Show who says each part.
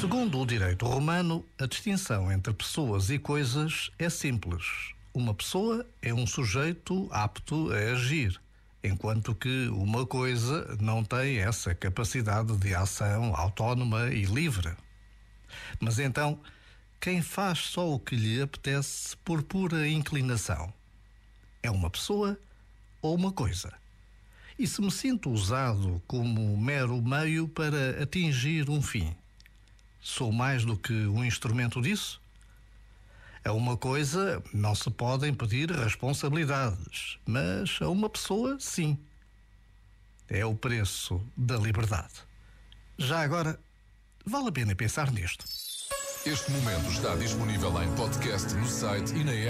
Speaker 1: Segundo o direito romano, a distinção entre pessoas e coisas é simples. Uma pessoa é um sujeito apto a agir, enquanto que uma coisa não tem essa capacidade de ação autónoma e livre. Mas então, quem faz só o que lhe apetece por pura inclinação? É uma pessoa ou uma coisa? E se me sinto usado como mero meio para atingir um fim, sou mais do que um instrumento disso? A uma coisa não se podem pedir responsabilidades, mas a uma pessoa, sim. É o preço da liberdade. Já agora, vale a pena pensar nisto.
Speaker 2: Este momento está disponível em podcast no site e na app.